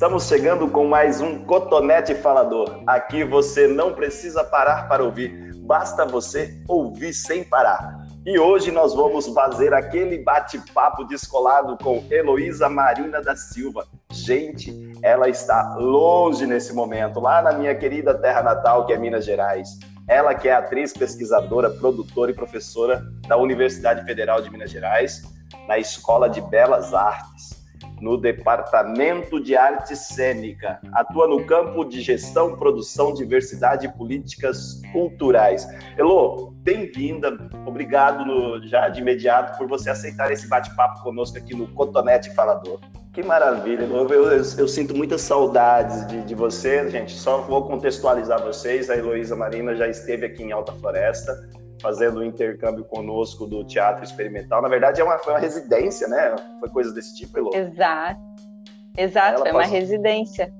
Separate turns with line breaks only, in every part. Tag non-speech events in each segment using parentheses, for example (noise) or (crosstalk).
Estamos chegando com mais um Cotonete Falador. Aqui você não precisa parar para ouvir, basta você ouvir sem parar. E hoje nós vamos fazer aquele bate-papo descolado com Heloísa Marina da Silva. Gente, ela está longe nesse momento, lá na minha querida terra natal, que é Minas Gerais. Ela que é atriz, pesquisadora, produtora e professora da Universidade Federal de Minas Gerais, na Escola de Belas Artes no Departamento de Arte Cênica. Atua no campo de gestão, produção, diversidade e políticas culturais. Elô, bem-vinda. Obrigado no, já de imediato por você aceitar esse bate-papo conosco aqui no Cotonete Falador. Que maravilha. Eu, eu, eu sinto muitas saudades de, de você, gente. Só vou contextualizar vocês. A Heloísa Marina já esteve aqui em Alta Floresta fazendo um intercâmbio conosco do teatro experimental. Na verdade, é uma, foi uma residência, né? Foi coisa desse tipo, Elô?
Exato. Exato, Ela foi passou, uma residência.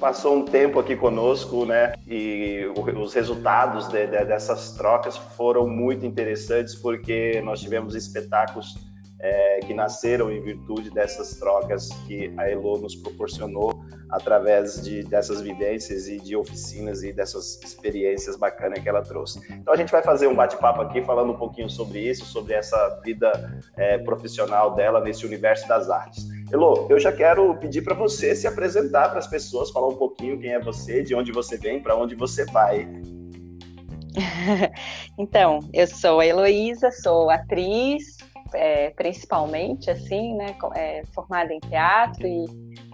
Passou um tempo aqui conosco, né? E os resultados de, de, dessas trocas foram muito interessantes, porque nós tivemos espetáculos é, que nasceram em virtude dessas trocas que a Elo nos proporcionou através de, dessas vivências e de oficinas e dessas experiências bacanas que ela trouxe. Então a gente vai fazer um bate-papo aqui falando um pouquinho sobre isso, sobre essa vida é, profissional dela nesse universo das artes. Elo, eu já quero pedir para você se apresentar para as pessoas, falar um pouquinho quem é você, de onde você vem, para onde você vai. (laughs)
então, eu sou a Heloísa, sou atriz, é, principalmente, assim, né, é, formada em teatro e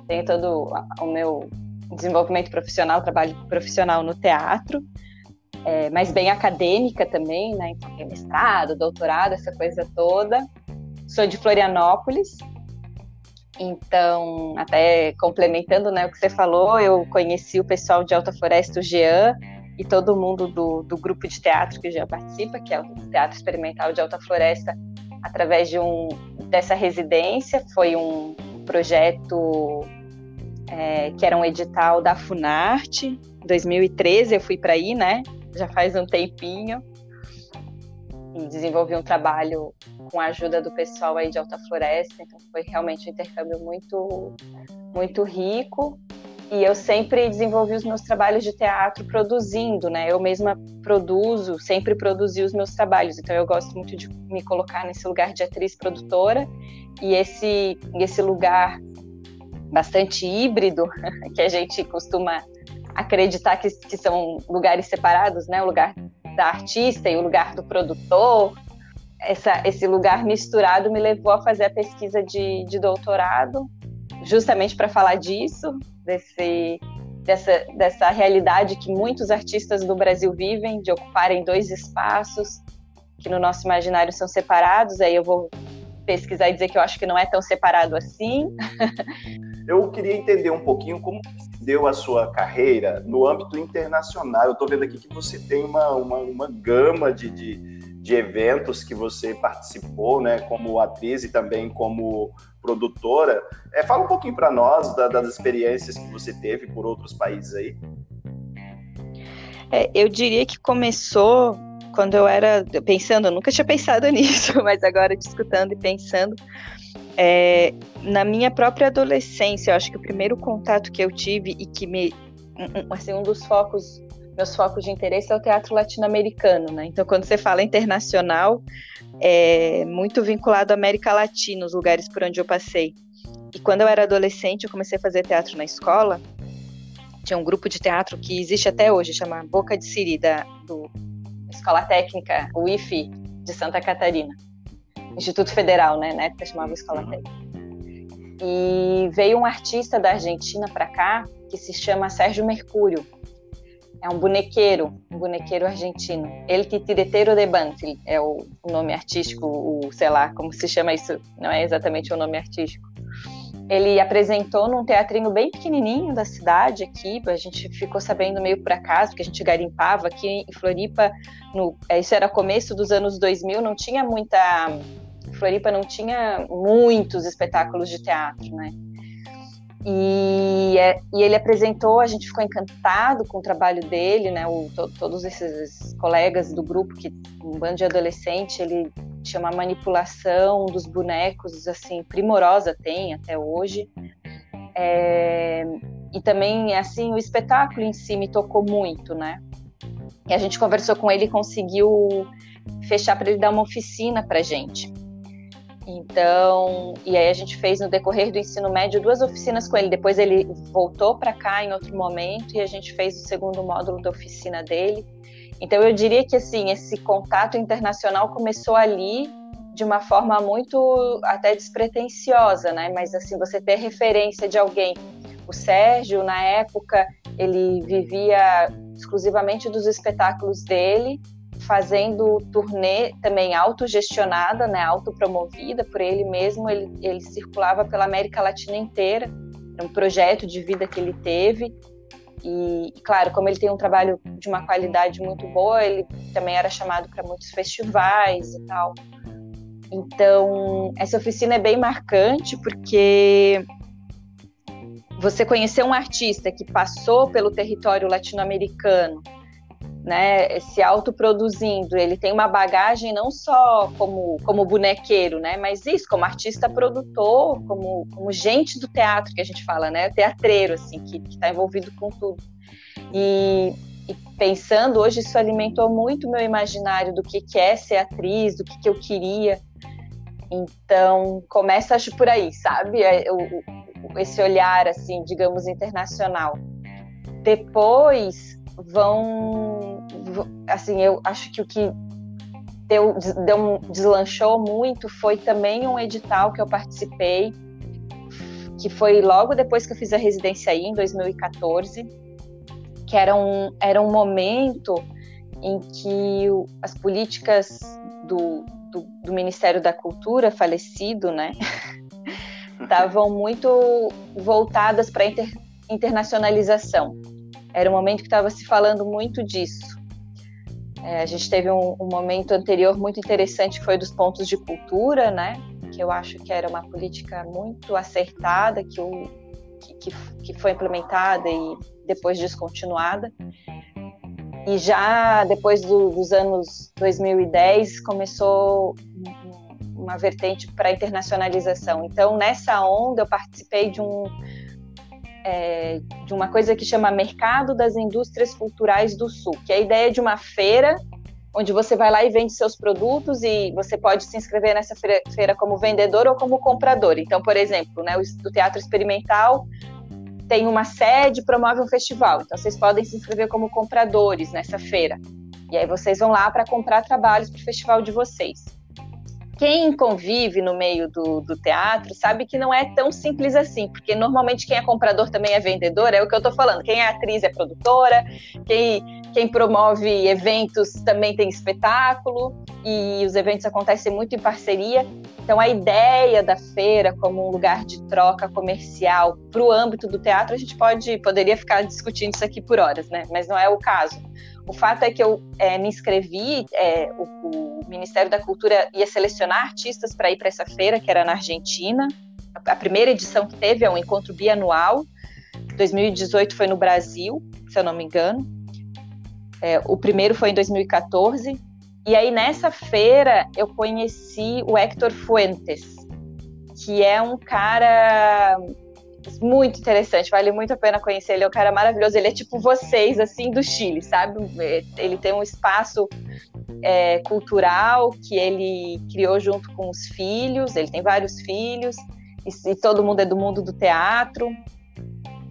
tenho todo o meu desenvolvimento profissional, trabalho profissional no teatro, é, mas bem acadêmica também, né, então mestrado, doutorado, essa coisa toda. Sou de Florianópolis, então, até complementando né, o que você falou, eu conheci o pessoal de Alta Floresta, o Jean, e todo mundo do, do grupo de teatro que já participa, que é o Teatro Experimental de Alta Floresta, através de um dessa residência. Foi um projeto é, que era um edital da Funarte. Em 2013 eu fui para aí, né? Já faz um tempinho. E desenvolvi um trabalho com a ajuda do pessoal aí de Alta Floresta. Então foi realmente um intercâmbio muito, muito rico e eu sempre desenvolvi os meus trabalhos de teatro produzindo, né? Eu mesma produzo, sempre produzi os meus trabalhos. Então eu gosto muito de me colocar nesse lugar de atriz produtora e esse esse lugar bastante híbrido (laughs) que a gente costuma acreditar que, que são lugares separados, né? O lugar da artista e o lugar do produtor. Essa, esse lugar misturado me levou a fazer a pesquisa de, de doutorado, justamente para falar disso, desse, dessa, dessa realidade que muitos artistas do Brasil vivem, de ocuparem dois espaços que no nosso imaginário são separados. Aí eu vou pesquisar e dizer que eu acho que não é tão separado assim. (laughs)
Eu queria entender um pouquinho como deu a sua carreira no âmbito internacional. Eu estou vendo aqui que você tem uma, uma, uma gama de, de, de, eventos que você participou, né, como atriz e também como produtora. É, fala um pouquinho para nós da, das experiências que você teve por outros países aí.
É, eu diria que começou quando eu era pensando, eu nunca tinha pensado (laughs) nisso, mas agora discutindo e pensando, é, na minha própria adolescência, eu acho que o primeiro contato que eu tive e que me, assim, um dos focos, meus focos de interesse é o teatro latino-americano, né? Então, quando você fala internacional, é muito vinculado à América Latina, os lugares por onde eu passei. E quando eu era adolescente, eu comecei a fazer teatro na escola. Tinha um grupo de teatro que existe até hoje, chama Boca de Siri, da do Escola Técnica, o IFE, de Santa Catarina. Instituto Federal, né? Na época chamava Escola uhum. Técnica. E veio um artista da Argentina para cá que se chama Sérgio Mercúrio é um bonequeiro, um bonequeiro argentino. El Titiretero de Banfield é o, nome artístico, o, sei lá, como se chama isso, não é exatamente o nome artístico. Ele apresentou num teatrinho bem pequenininho da cidade aqui, a gente ficou sabendo meio por acaso, porque a gente garimpava aqui em Floripa, no, é, isso era começo dos anos 2000, não tinha muita... Floripa não tinha muitos espetáculos de teatro, né? E, é, e, ele apresentou, a gente ficou encantado com o trabalho dele, né? O, to, todos esses colegas do grupo, que um bando de adolescente, ele tinha uma manipulação dos bonecos, assim, primorosa tem até hoje. É, e também, assim, o espetáculo em si me tocou muito, né? E a gente conversou com ele conseguiu fechar para ele dar uma oficina para gente. Então, e aí a gente fez no decorrer do ensino médio duas oficinas com ele. Depois ele voltou para cá em outro momento e a gente fez o segundo módulo da oficina dele. Então eu diria que assim esse contato internacional começou ali de uma forma muito até despretensiosa, né? Mas assim você ter referência de alguém. O Sérgio na época ele vivia exclusivamente dos espetáculos dele fazendo turnê também autogestionada, né, autopromovida por ele mesmo. Ele, ele circulava pela América Latina inteira, um projeto de vida que ele teve. E, claro, como ele tem um trabalho de uma qualidade muito boa, ele também era chamado para muitos festivais e tal. Então, essa oficina é bem marcante porque você conhecer um artista que passou pelo território latino-americano né, se autoproduzindo, ele tem uma bagagem não só como, como bonequeiro, né, mas isso, como artista produtor, como, como gente do teatro, que a gente fala, né, teatreiro, assim, que está envolvido com tudo. E, e, pensando, hoje isso alimentou muito meu imaginário do que, que é ser atriz, do que, que eu queria. Então, começa, acho, por aí, sabe? É, o, esse olhar, assim, digamos, internacional. Depois, vão, assim, eu acho que o que deu, deu, deslanchou muito foi também um edital que eu participei, que foi logo depois que eu fiz a residência aí, em 2014, que era um, era um momento em que as políticas do, do, do Ministério da Cultura, falecido, né, (laughs) estavam muito voltadas para a inter, internacionalização. Era um momento que estava se falando muito disso. É, a gente teve um, um, momento anterior muito interessante que foi dos pontos de cultura, né? Que eu acho que era uma política muito acertada, que, o, que, que foi implementada e depois descontinuada. E já depois do, dos anos 2010 começou uma vertente para internacionalização. Então, nessa onda, eu participei de um, é, de uma coisa que chama Mercado das Indústrias Culturais do Sul, que é a ideia de uma feira onde você vai lá e vende seus produtos e você pode se inscrever nessa feira, feira como vendedor ou como comprador. Então, por exemplo, né, o, o Teatro Experimental tem uma sede, promove um festival. Então, vocês podem se inscrever como compradores nessa feira. E aí vocês vão lá para comprar trabalhos para o festival de vocês quem convive no meio do, do, teatro sabe que não é tão simples assim, porque normalmente quem é comprador também é vendedor, é o que eu estou falando. Quem é atriz é produtora, quem, quem promove eventos também tem espetáculo, e os eventos acontecem muito em parceria. Então, a ideia da feira como um lugar de troca comercial para o âmbito do teatro, a gente pode poderia ficar discutindo isso aqui por horas, né? Mas não é o caso. O fato é que eu é, me inscrevi, é, o, o, Ministério da Cultura ia selecionar artistas para ir para essa feira, que era na Argentina. A, primeira edição que teve é um encontro bianual. 2018 foi no Brasil, se eu não me engano. É, o primeiro foi em 2014. E aí nessa feira eu conheci o Héctor Fuentes, que é um cara muito interessante, vale muito a pena conhecer ele, é um cara maravilhoso, ele é tipo vocês, assim, do Chile, sabe? Ele tem um espaço é, cultural que ele criou junto com os filhos, ele tem vários filhos, e, e todo mundo é do mundo do teatro,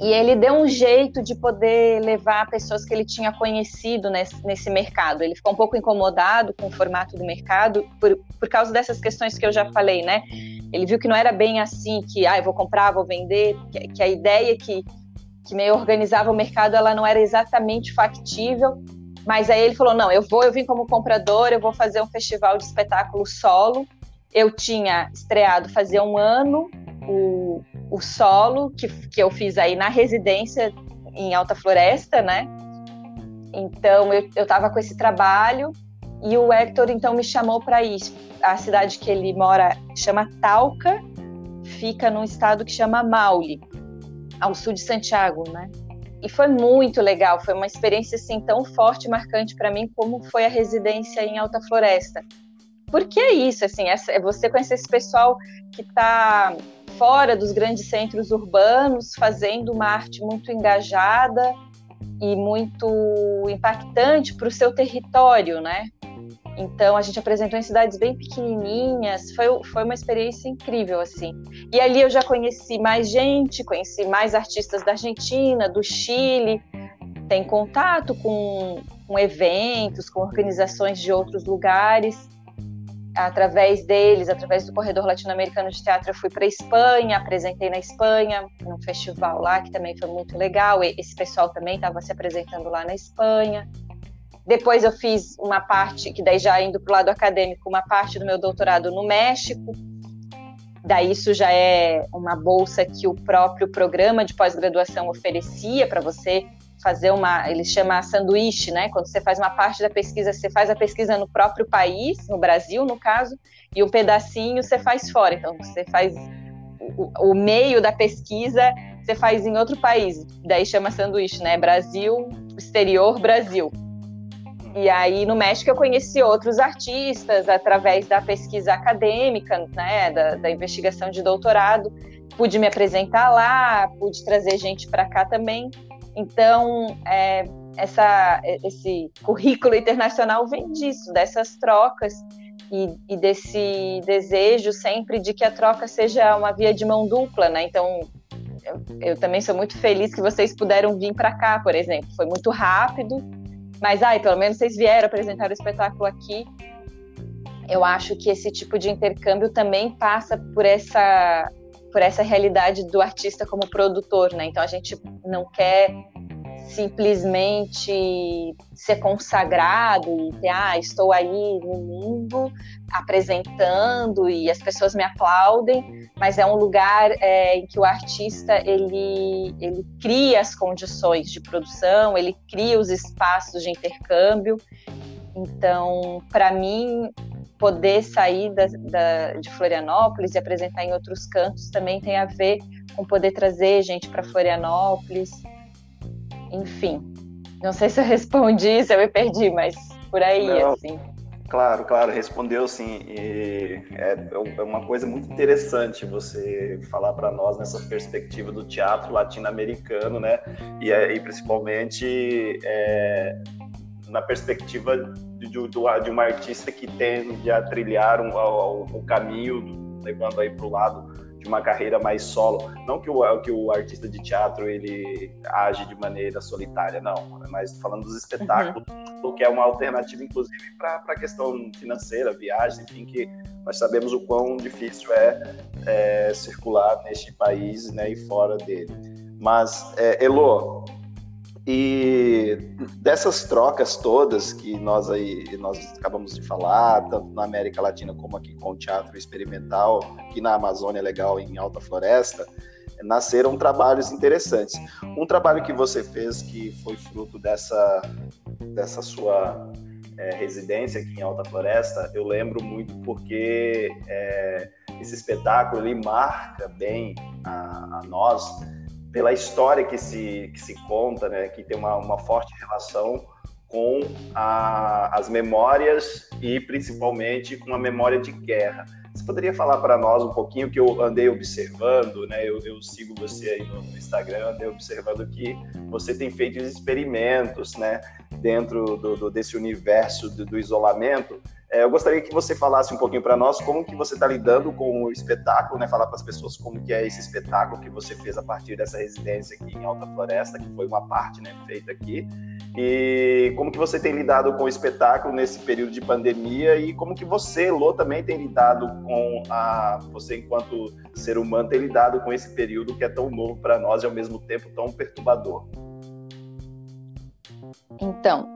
e ele deu um jeito de poder levar pessoas que ele tinha conhecido nesse, nesse, mercado. Ele ficou um pouco incomodado com o formato do mercado por, por causa dessas questões que eu já falei, né? Ele viu que não era bem assim, que ah, eu vou comprar, vou vender, que, que a ideia que, que meio organizava o mercado, ela não era exatamente factível. Mas aí ele falou, não, eu vou, eu vim como comprador, eu vou fazer um festival de espetáculo solo. Eu tinha estreado fazia um ano o, o solo que, que eu fiz aí na residência em Alta Floresta, né? Então eu estava com esse trabalho e o Hector então me chamou para ir. A cidade que ele mora chama Talca, fica num estado que chama Maule, ao sul de Santiago, né? E foi muito legal, foi uma experiência assim tão forte marcante para mim como foi a residência em Alta Floresta. Porque é isso, assim, é você conhecer esse pessoal que está fora dos grandes centros urbanos, fazendo uma arte muito engajada e muito impactante para o seu território, né? Então a gente apresentou em cidades bem pequenininhas, foi, foi uma experiência incrível assim. E ali eu já conheci mais gente, conheci mais artistas da Argentina, do Chile, tem contato com, com eventos, com organizações de outros lugares. Através deles, através do Corredor Latino-Americano de Teatro, eu fui para a Espanha, apresentei na Espanha, num festival lá que também foi muito legal. Esse pessoal também estava se apresentando lá na Espanha. Depois eu fiz uma parte, que daí já indo para o lado acadêmico, uma parte do meu doutorado no México. Daí isso já é uma bolsa que o próprio programa de pós-graduação oferecia para você fazer uma, ele chama sanduíche, né? Quando você faz uma parte da pesquisa, você faz a pesquisa no próprio país, no Brasil, no caso, e um pedacinho você faz fora. Então você faz o, o meio da pesquisa, você faz em outro país. Daí chama sanduíche, né? Brasil, exterior, Brasil. E aí no México eu conheci outros artistas através da pesquisa acadêmica, né, da, da investigação de doutorado. Pude me apresentar lá, pude trazer gente para cá também. Então, é, essa, esse currículo internacional vem disso, dessas trocas e, e, desse desejo sempre de que a troca seja uma via de mão dupla, né? Então, eu, eu também sou muito feliz que vocês puderam vir para cá, por exemplo. Foi muito rápido, mas, ai, pelo menos vocês vieram apresentar o espetáculo aqui. Eu acho que esse tipo de intercâmbio também passa por essa por essa realidade do artista como produtor, né? Então a gente não quer simplesmente ser consagrado e ter, ah, estou aí no mundo apresentando e as pessoas me aplaudem, mas é um lugar é, em que o artista ele, ele cria as condições de produção, ele cria os espaços de intercâmbio. Então, para mim, poder sair da, da, de Florianópolis e apresentar em outros cantos também tem a ver com poder trazer gente para Florianópolis, enfim. Não sei se eu (laughs) respondi, se eu me perdi, mas por aí, Não, assim.
Claro, claro, respondeu sim. E é, é uma coisa muito interessante você falar para nós nessa perspectiva do teatro latino-americano, né? E, é, e principalmente é, na perspectiva de, de, de, uma artista que tende a trilhar um, o, o caminho, levando aí para o lado de uma carreira mais solo. Não que o, que o artista de teatro ele age de maneira solitária, não, mas falando dos espetáculos, uhum. que é uma alternativa, inclusive, para a questão financeira, viagem, enfim, que nós sabemos o quão difícil é, é circular neste país né, e fora dele. Mas, é, Elo, e dessas trocas todas que nós aí nós acabamos de falar, tanto na América Latina como aqui com o teatro experimental, aqui na Amazônia Legal em Alta Floresta, nasceram trabalhos interessantes. Um trabalho que você fez que foi fruto dessa dessa sua é, residência aqui em Alta Floresta, eu lembro muito porque é, esse espetáculo ele marca bem a, a nós pela história que se, que se conta, né, que tem uma, uma forte relação com a, as memórias e principalmente com a memória de guerra. Você poderia falar para nós um pouquinho que eu andei observando, né? Eu, eu sigo você aí no, Instagram, andei observando que você tem feito experimentos, né? Dentro do, do desse universo do, do isolamento eu gostaria que você falasse um pouquinho para nós como que você está lidando com o espetáculo, né? Falar para as pessoas como que é esse espetáculo que você fez a partir dessa residência aqui em Alta Floresta, que foi uma parte, né, feita aqui. E como que você tem lidado com o espetáculo nesse período de pandemia e como que você, Lô, também tem lidado com a você enquanto ser humano tem lidado com esse período que é tão novo para nós e ao mesmo tempo tão perturbador.
Então,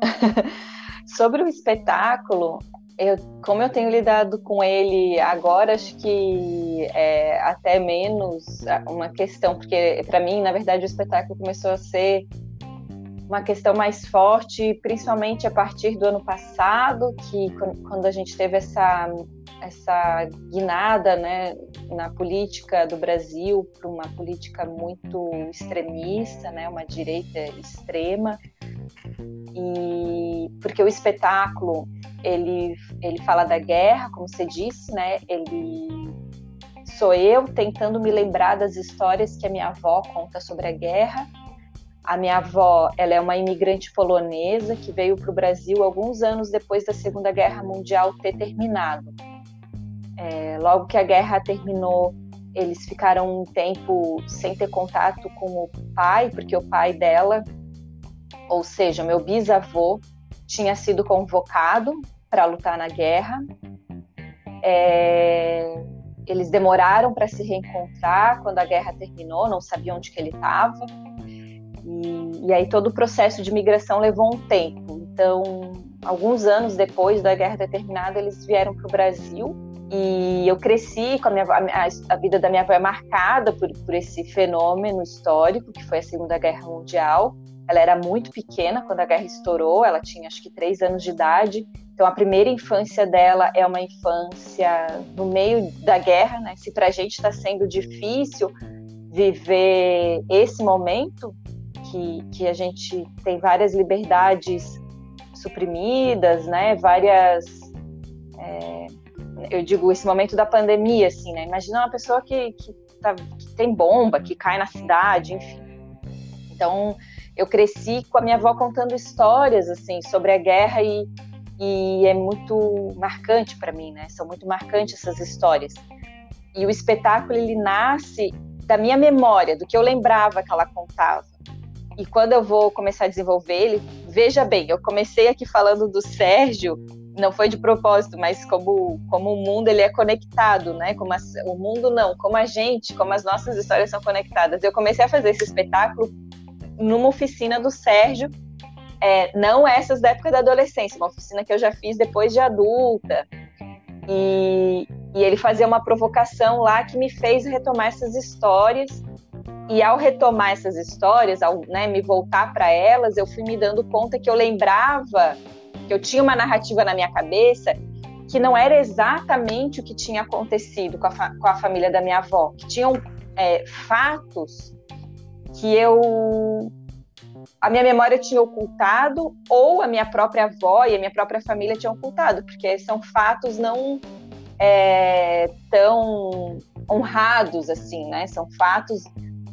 (laughs) sobre o espetáculo, eu, como eu tenho lidado com ele agora, acho que é até menos uma questão, porque para mim, na verdade, o espetáculo começou a ser uma questão mais forte, principalmente a partir do ano passado, que quando a gente teve essa essa guinada, né, na política do Brasil para uma política muito extremista, né, uma direita extrema, e porque o espetáculo ele ele fala da guerra, como você disse, né, ele sou eu tentando me lembrar das histórias que a minha avó conta sobre a guerra. A minha avó, ela é uma imigrante polonesa que veio para o Brasil alguns anos depois da Segunda Guerra Mundial ter terminado. É, logo que a guerra terminou, eles ficaram um tempo sem ter contato com o pai, porque o pai dela, ou seja, meu bisavô, tinha sido convocado para lutar na guerra. É, eles demoraram para se reencontrar quando a guerra terminou, não sabiam onde que ele estava. E, e, aí todo o processo de migração levou um tempo. Então, alguns anos depois da guerra ter terminado, eles vieram para o Brasil. E eu cresci com a minha a, a, vida da minha avó é marcada por, por esse fenômeno histórico que foi a Segunda Guerra Mundial. Ela era muito pequena quando a guerra estourou, ela tinha acho que três anos de idade. Então, a primeira infância dela é uma infância no meio da guerra, né? Se para a gente está sendo difícil viver esse momento, que, que a gente tem várias liberdades suprimidas, né? Várias. É, eu digo esse momento da pandemia, assim, né? Imagina uma pessoa que, que, tá, que tem bomba, que cai na cidade, enfim. Então, eu cresci com a minha avó contando histórias, assim, sobre a guerra e e é muito marcante para mim, né? São muito marcantes essas histórias. E o espetáculo ele nasce da minha memória, do que eu lembrava que ela contava. E quando eu vou começar a desenvolver ele, veja bem, eu comecei aqui falando do Sérgio, não foi de propósito, mas como, como o mundo ele é conectado, né? Como a, o mundo não, como a gente, como as nossas histórias são conectadas. Eu comecei a fazer esse espetáculo numa oficina do Sérgio, é, não essas da época da adolescência, uma oficina que eu já fiz depois de adulta. E, e ele fazia uma provocação lá que me fez retomar essas histórias. E ao retomar essas histórias, ao né, me voltar para elas, eu fui me dando conta que eu lembrava, que eu tinha uma narrativa na minha cabeça que não era exatamente o que tinha acontecido com a, com a família da minha avó, que tinham é, fatos que eu a minha memória tinha ocultado ou a minha própria avó e a minha própria família tinham ocultado, porque são fatos não é, tão honrados assim, né? São fatos,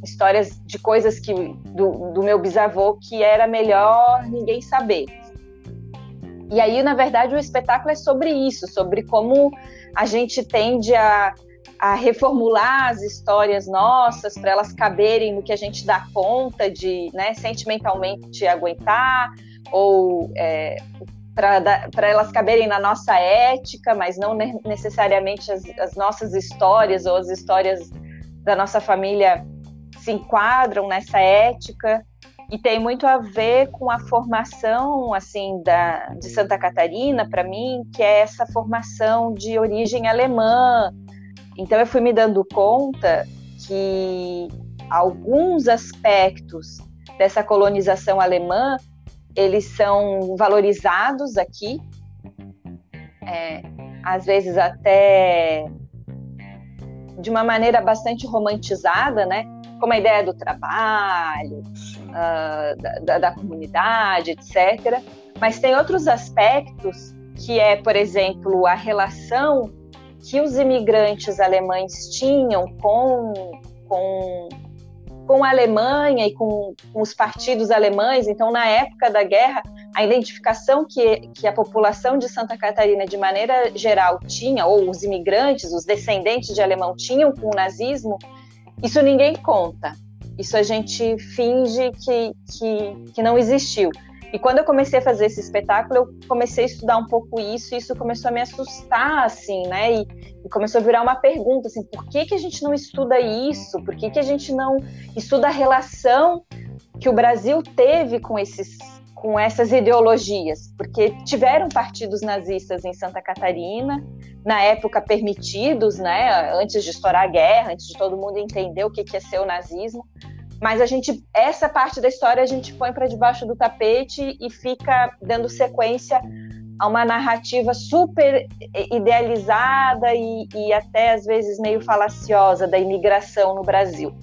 histórias de coisas que do, do meu bisavô que era melhor ninguém saber. E aí, na verdade, o espetáculo é sobre isso, sobre como a gente tende a a reformular as histórias nossas para elas caberem no que a gente dá conta de, né, sentimentalmente aguentar, ou é, para elas caberem na nossa ética, mas não necessariamente as, as, nossas histórias ou as histórias da nossa família se enquadram nessa ética. E tem muito a ver com a formação assim da, de Santa Catarina, para mim, que é essa formação de origem alemã, então eu fui me dando conta que alguns aspectos dessa colonização alemã eles são valorizados aqui, é, às vezes até de uma maneira bastante romantizada, né? Como a ideia do trabalho, uh, da, da comunidade, etc. Mas tem outros aspectos que é, por exemplo, a relação que os imigrantes alemães tinham com, com, com a Alemanha e com, com os partidos alemães. Então, na época da guerra, a identificação que, que a população de Santa Catarina, de maneira geral, tinha, ou os imigrantes, os descendentes de alemão, tinham com o nazismo, isso ninguém conta. Isso a gente finge que, que, que não existiu. E quando eu comecei a fazer esse espetáculo, eu comecei a estudar um pouco isso, e isso começou a me assustar, assim, né? E, e, começou a virar uma pergunta, assim, por que, que a gente não estuda isso? Por que, que a gente não estuda a relação que o Brasil teve com esses com essas ideologias, porque tiveram partidos nazistas em Santa Catarina, na época permitidos, né, antes de estourar a guerra, antes de todo mundo entender o que, que é ser o nazismo, mas a gente essa parte da história a gente põe para debaixo do tapete e fica dando sequência a uma narrativa super idealizada e, e até às vezes meio falaciosa da imigração no Brasil.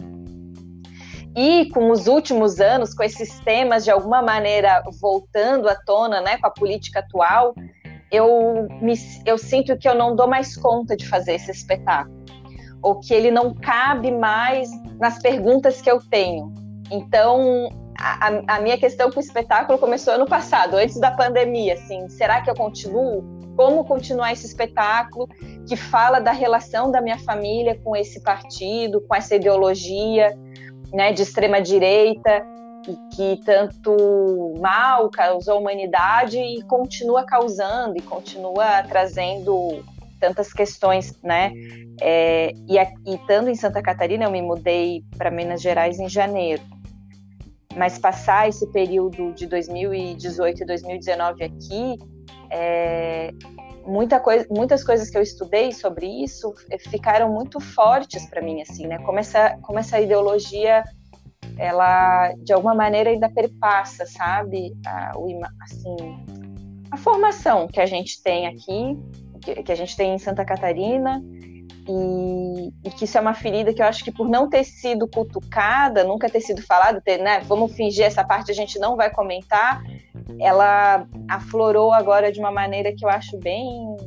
E com os últimos anos, com esses temas de alguma maneira voltando à tona, né, com a política atual, eu, me, eu sinto que eu não dou mais conta de fazer esse espetáculo ou que ele não cabe mais nas perguntas que eu tenho. Então, a, a, minha questão com o espetáculo começou ano passado, antes da pandemia. Assim, será que eu continuo? Como continuar esse espetáculo que fala da relação da minha família com esse partido, com essa ideologia né, de extrema direita e que tanto mal causou a humanidade e continua causando e continua trazendo tantas questões, né? É, e, e estando em Santa Catarina, eu me mudei para Minas Gerais em janeiro mas passar esse período de 2018 e 2019 aqui, é, muita coisa, muitas coisas que eu estudei sobre isso ficaram muito fortes para mim, assim, né? Como essa, como essa ideologia, ela de alguma maneira ainda perpassa, sabe? A, o, assim, a formação que a gente tem aqui, que, que a gente tem em Santa Catarina, e, e, que isso é uma ferida que eu acho que por não ter sido cutucada, nunca ter sido falado, ter, né, vamos fingir essa parte a gente não vai comentar, ela aflorou agora de uma maneira que eu acho bem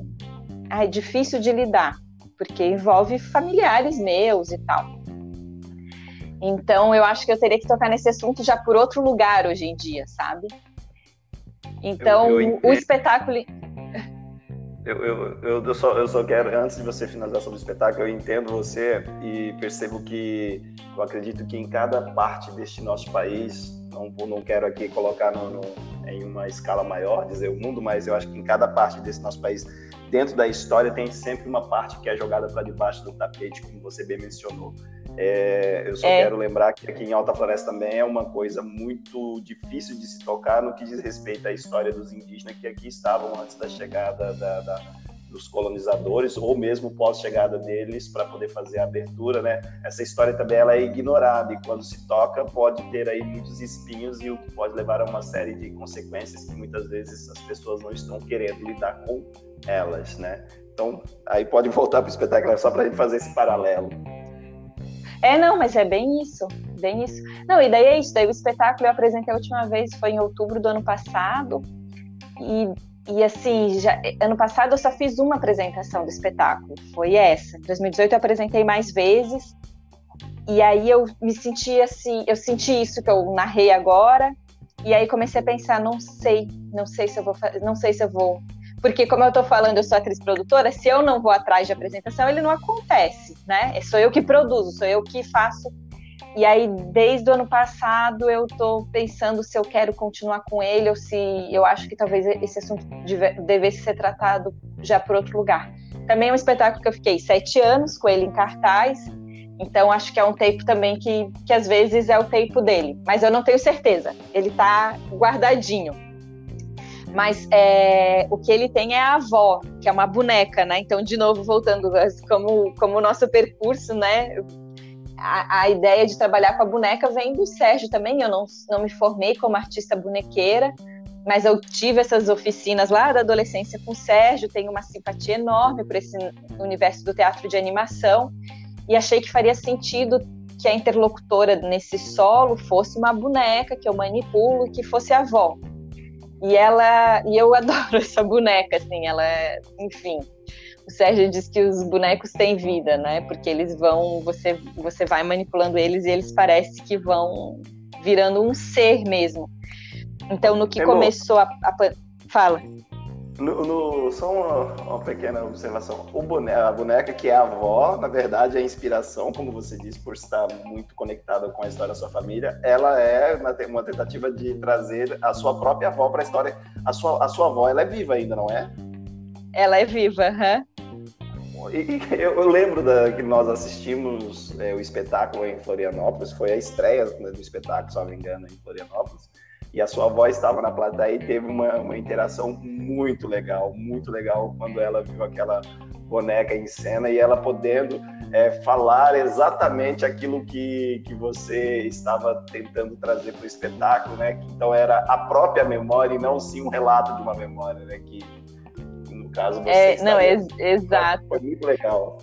ai, difícil de lidar, porque envolve familiares meus e tal. Então eu acho que eu teria que tocar nesse assunto já por outro lugar hoje em dia, sabe? Então eu, eu o espetáculo
eu, eu, eu, só, eu só quero, antes de você finalizar sobre o espetáculo, eu entendo você e percebo que eu acredito que em cada parte deste nosso país, não, não quero aqui colocar no, no, em uma escala maior, dizer o mundo, mas eu acho que em cada parte desse nosso país, dentro da história, tem sempre uma parte que é jogada para debaixo do tapete, como você bem mencionou. É, eu só é. quero lembrar que aqui em Alta Floresta também é uma coisa muito difícil de se tocar no que diz respeito à história dos indígenas que aqui estavam antes da chegada da, da, dos colonizadores ou mesmo pós-chegada deles para poder fazer a abertura, né? Essa história também ela é ignorada e quando se toca pode ter aí muitos espinhos e o que pode levar a uma série de consequências que muitas vezes as pessoas não estão querendo lidar com elas, né? Então aí pode voltar para o espetáculo só para a gente fazer esse paralelo.
É, não, mas é bem isso, bem isso. Não, e daí é isso, daí o espetáculo eu apresentei a última vez, foi em outubro do ano passado, e, e assim, já, ano passado eu só fiz uma apresentação do espetáculo, foi essa. Em 2018 eu apresentei mais vezes, e aí eu me senti assim, eu senti isso que eu narrei agora, e aí comecei a pensar, não sei, não sei se eu vou, não sei se eu vou porque como eu estou falando, eu sou atriz produtora, se eu não vou atrás de apresentação, ele não acontece, né? É sou eu que produzo, sou eu que faço. E aí, desde o ano passado, eu estou pensando se eu quero continuar com ele ou se eu acho que talvez esse assunto devesse ser tratado já por outro lugar. Também é um espetáculo que eu fiquei sete anos com ele em cartaz, então acho que é um tempo também que, que às vezes é o tempo dele, mas eu não tenho certeza. Ele está guardadinho. Mas é, o que ele tem é a avó, que é uma boneca, né? Então, de novo, voltando, como, como o nosso percurso, né? A, a, ideia de trabalhar com a boneca vem do Sérgio também. Eu não, não me formei como artista bonequeira, mas eu tive essas oficinas lá da adolescência com o Sérgio, tenho uma simpatia enorme por esse universo do teatro de animação e achei que faria sentido que a interlocutora nesse solo fosse uma boneca que eu manipulo, que fosse a avó. E ela, e eu (laughs) adoro essa boneca, assim, ela é, enfim. O Sérgio diz que os bonecos têm vida, né? Porque eles vão, você, você vai manipulando eles e eles parece que vão virando um ser mesmo. Então, no que é começou a, a, fala.
No, no, só uma, uma, pequena observação. O boneca, a boneca que é a avó, na verdade, é a inspiração, como você disse, por estar muito conectada com a história da sua família. Ela é uma, tentativa de trazer a sua própria avó para a história. A sua, a sua avó, ela é viva ainda, não é?
Ela é viva, aham.
Uhum. E, eu, eu, lembro da, que nós assistimos é, o espetáculo em Florianópolis, foi a estreia né, do espetáculo, se não me engano, em Florianópolis e a sua avó estava na plateia e teve uma, uma interação muito legal, muito legal quando ela viu aquela boneca em cena e ela podendo é, falar exatamente aquilo que, que você estava tentando trazer para o espetáculo, né? Então era a própria memória e não sim um relato de uma memória, né? Que no caso você
é, não, ex exato.
Foi muito legal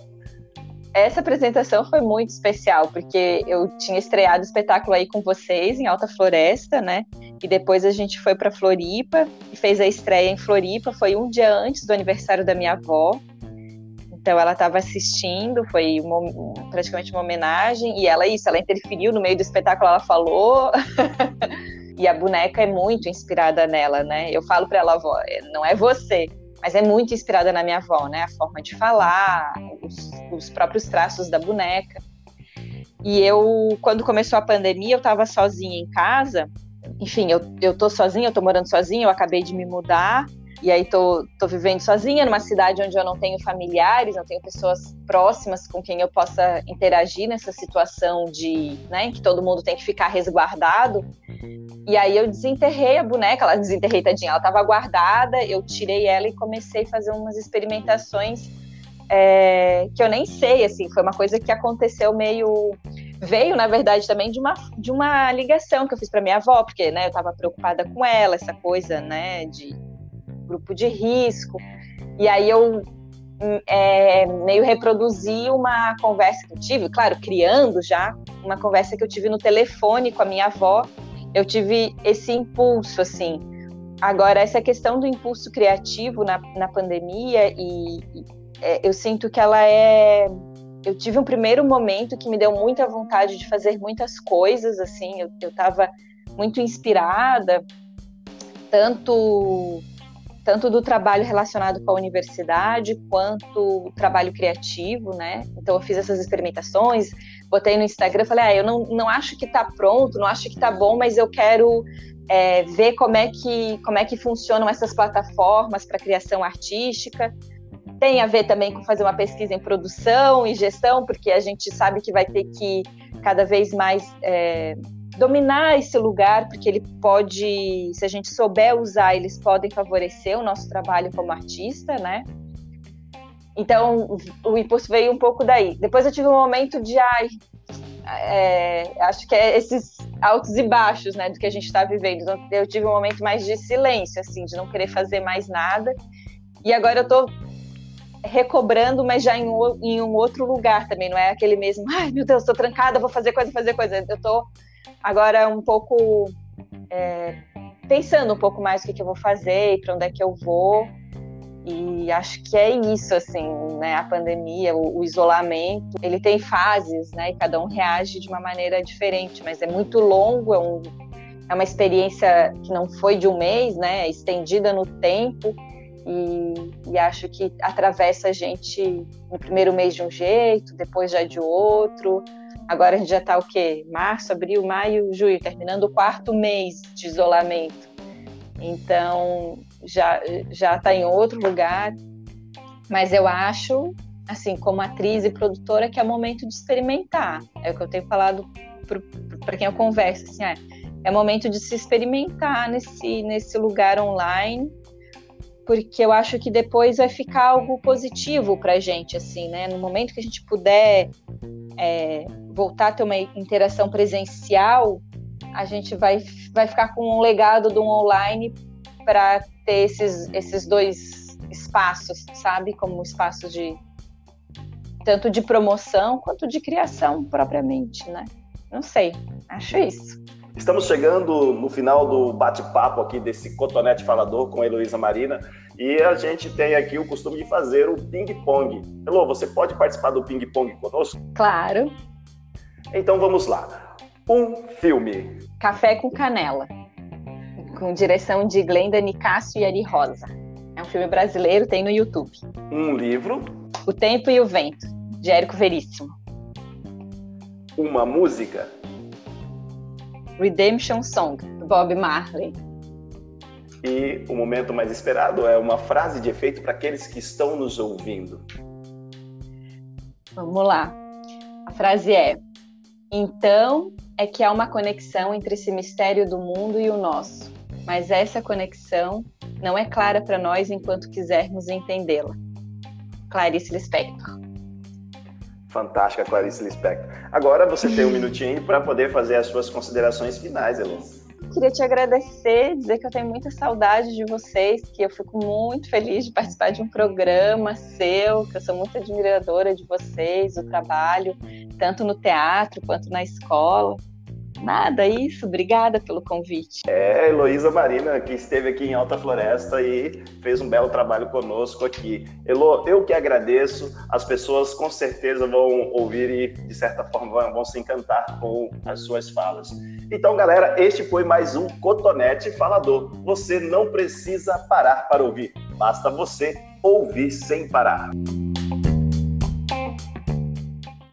essa apresentação foi muito especial, porque eu tinha estreado o espetáculo aí com vocês em Alta Floresta, né? E depois a gente foi para Floripa e fez a estreia em Floripa. Foi um dia antes do aniversário da minha avó. Então ela estava assistindo, foi uma, praticamente uma homenagem, e ela isso, ela interferiu no meio do espetáculo, ela falou. (laughs) e a boneca é muito inspirada nela, né? Eu falo para ela, avó, é, não é você, mas é muito inspirada na minha avó, né? A forma de falar, os, os próprios traços da boneca. E eu, quando começou a pandemia, eu estava sozinha em casa. Enfim, eu, eu tô sozinha, eu tô morando sozinha, eu acabei de me mudar. E aí tô, tô vivendo sozinha numa cidade onde eu não tenho familiares, não tenho pessoas próximas com quem eu possa interagir nessa situação de, né, que todo mundo tem que ficar resguardado. E aí eu desenterrei a boneca, ela desenterrei tadinha, ela estava guardada, eu tirei ela e comecei a fazer umas experimentações é, que eu nem sei, assim, foi uma coisa que aconteceu meio veio, na verdade, também de uma, de uma ligação que eu fiz para minha avó, porque né, eu estava preocupada com ela, essa coisa né, de grupo de risco. E aí eu é, meio reproduzi uma conversa que eu tive, claro, criando já, uma conversa que eu tive no telefone com a minha avó. Eu tive esse impulso, assim. Agora, essa questão do impulso criativo na, na pandemia, e, e é, eu sinto que ela é. Eu tive um primeiro momento que me deu muita vontade de fazer muitas coisas, assim. Eu, eu tava muito inspirada, tanto tanto do trabalho relacionado com a universidade quanto o trabalho criativo, né? Então eu fiz essas experimentações, botei no Instagram, falei, ah, eu não, não acho que está pronto, não acho que está bom, mas eu quero é, ver como é que como é que funcionam essas plataformas para criação artística. Tem a ver também com fazer uma pesquisa em produção e gestão, porque a gente sabe que vai ter que cada vez mais é, dominar esse lugar, porque ele pode, se a gente souber usar, eles podem favorecer o nosso trabalho como artista, né? Então, o impulso veio um pouco daí. Depois eu tive um momento de, ai, é, acho que é esses altos e baixos, né, do que a gente está vivendo. Eu tive um momento mais de silêncio, assim, de não querer fazer mais nada. E agora eu estou recobrando, mas já em um, em um outro lugar também. Não é aquele mesmo, ai, meu Deus, estou trancada, vou fazer coisa, fazer coisa. Eu estou Agora, um pouco é, pensando um pouco mais o que, que eu vou fazer, para onde é que eu vou. E acho que é isso, assim, né? A pandemia, o, o, isolamento, ele tem fases, né? E cada um reage de uma maneira diferente, mas é muito longo, é, um, é uma experiência que não foi de um mês, né? É estendida no tempo. E, e, acho que atravessa a gente no primeiro mês de um jeito, depois já de outro, Agora a gente já está o quê? Março, abril, maio, junho, terminando o quarto mês de isolamento. Então já já está em outro lugar. Mas eu acho, assim, como atriz e produtora, que é momento de experimentar. É o que eu tenho falado para quem eu converso, assim, é, é momento de se experimentar nesse, nesse lugar online porque eu acho que depois vai ficar algo positivo para a gente, assim, né? No momento que a gente puder é, voltar a ter uma interação presencial, a gente vai, vai ficar com um legado do online para ter esses, esses dois espaços, sabe? Como espaços de tanto de promoção quanto de criação propriamente, né? Não sei, acho isso.
Estamos chegando no final do bate-papo aqui desse cotonete falador com a Heloísa Marina e a gente tem aqui o costume de fazer o ping-pong. Elô, você pode participar do ping-pong conosco?
Claro.
Então vamos lá. Um filme.
Café com Canela, com direção de Glenda Nicásio e Ari Rosa. É um filme brasileiro, tem no YouTube.
Um livro.
O Tempo e o Vento, de Érico Veríssimo.
Uma música.
Redemption Song, do Bob Marley.
E o momento mais esperado é uma frase de efeito para aqueles que estão nos ouvindo.
Vamos lá. A frase é: Então é que há uma conexão entre esse mistério do mundo e o nosso, mas essa conexão não é clara para nós enquanto quisermos entendê-la. Clarice Lispector.
Fantástica, Clarice Lispector. Agora você tem um (laughs) minutinho para poder fazer as suas considerações finais, Elon.
Queria te agradecer, dizer que eu tenho muita saudade de vocês, que eu fico muito feliz de participar de um programa seu, que eu sou muito admiradora de vocês, do trabalho, tanto no teatro quanto na escola. Nada, isso. Obrigada pelo convite.
É, Heloísa Marina, que esteve aqui em Alta Floresta e fez um belo trabalho conosco aqui. Elo, eu que agradeço. As pessoas com certeza vão ouvir e, de certa forma, vão se encantar com as suas falas. Então, galera, este foi mais um Cotonete Falador. Você não precisa parar para ouvir, basta você ouvir sem parar.